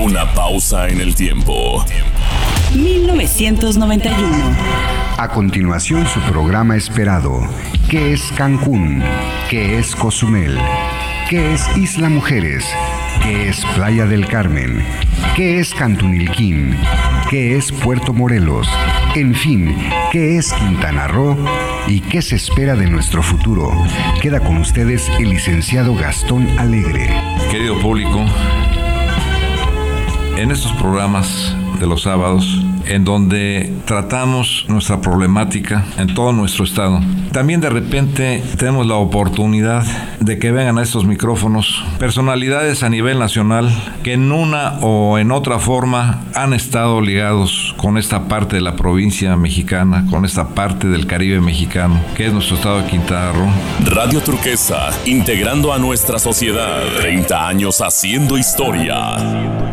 Una pausa en el tiempo. 1991. A continuación su programa esperado. ¿Qué es Cancún? ¿Qué es Cozumel? ¿Qué es Isla Mujeres? ¿Qué es Playa del Carmen? ¿Qué es Cantunilquín? ¿Qué es Puerto Morelos? En fin, ¿qué es Quintana Roo? ¿Y qué se espera de nuestro futuro? Queda con ustedes el licenciado Gastón Alegre. Querido público, en estos programas de los sábados en donde tratamos nuestra problemática en todo nuestro estado. También de repente tenemos la oportunidad de que vengan a estos micrófonos personalidades a nivel nacional que en una o en otra forma han estado ligados con esta parte de la provincia mexicana, con esta parte del Caribe mexicano, que es nuestro estado de Quintana Roo. Radio Turquesa, integrando a nuestra sociedad, 30 años haciendo historia.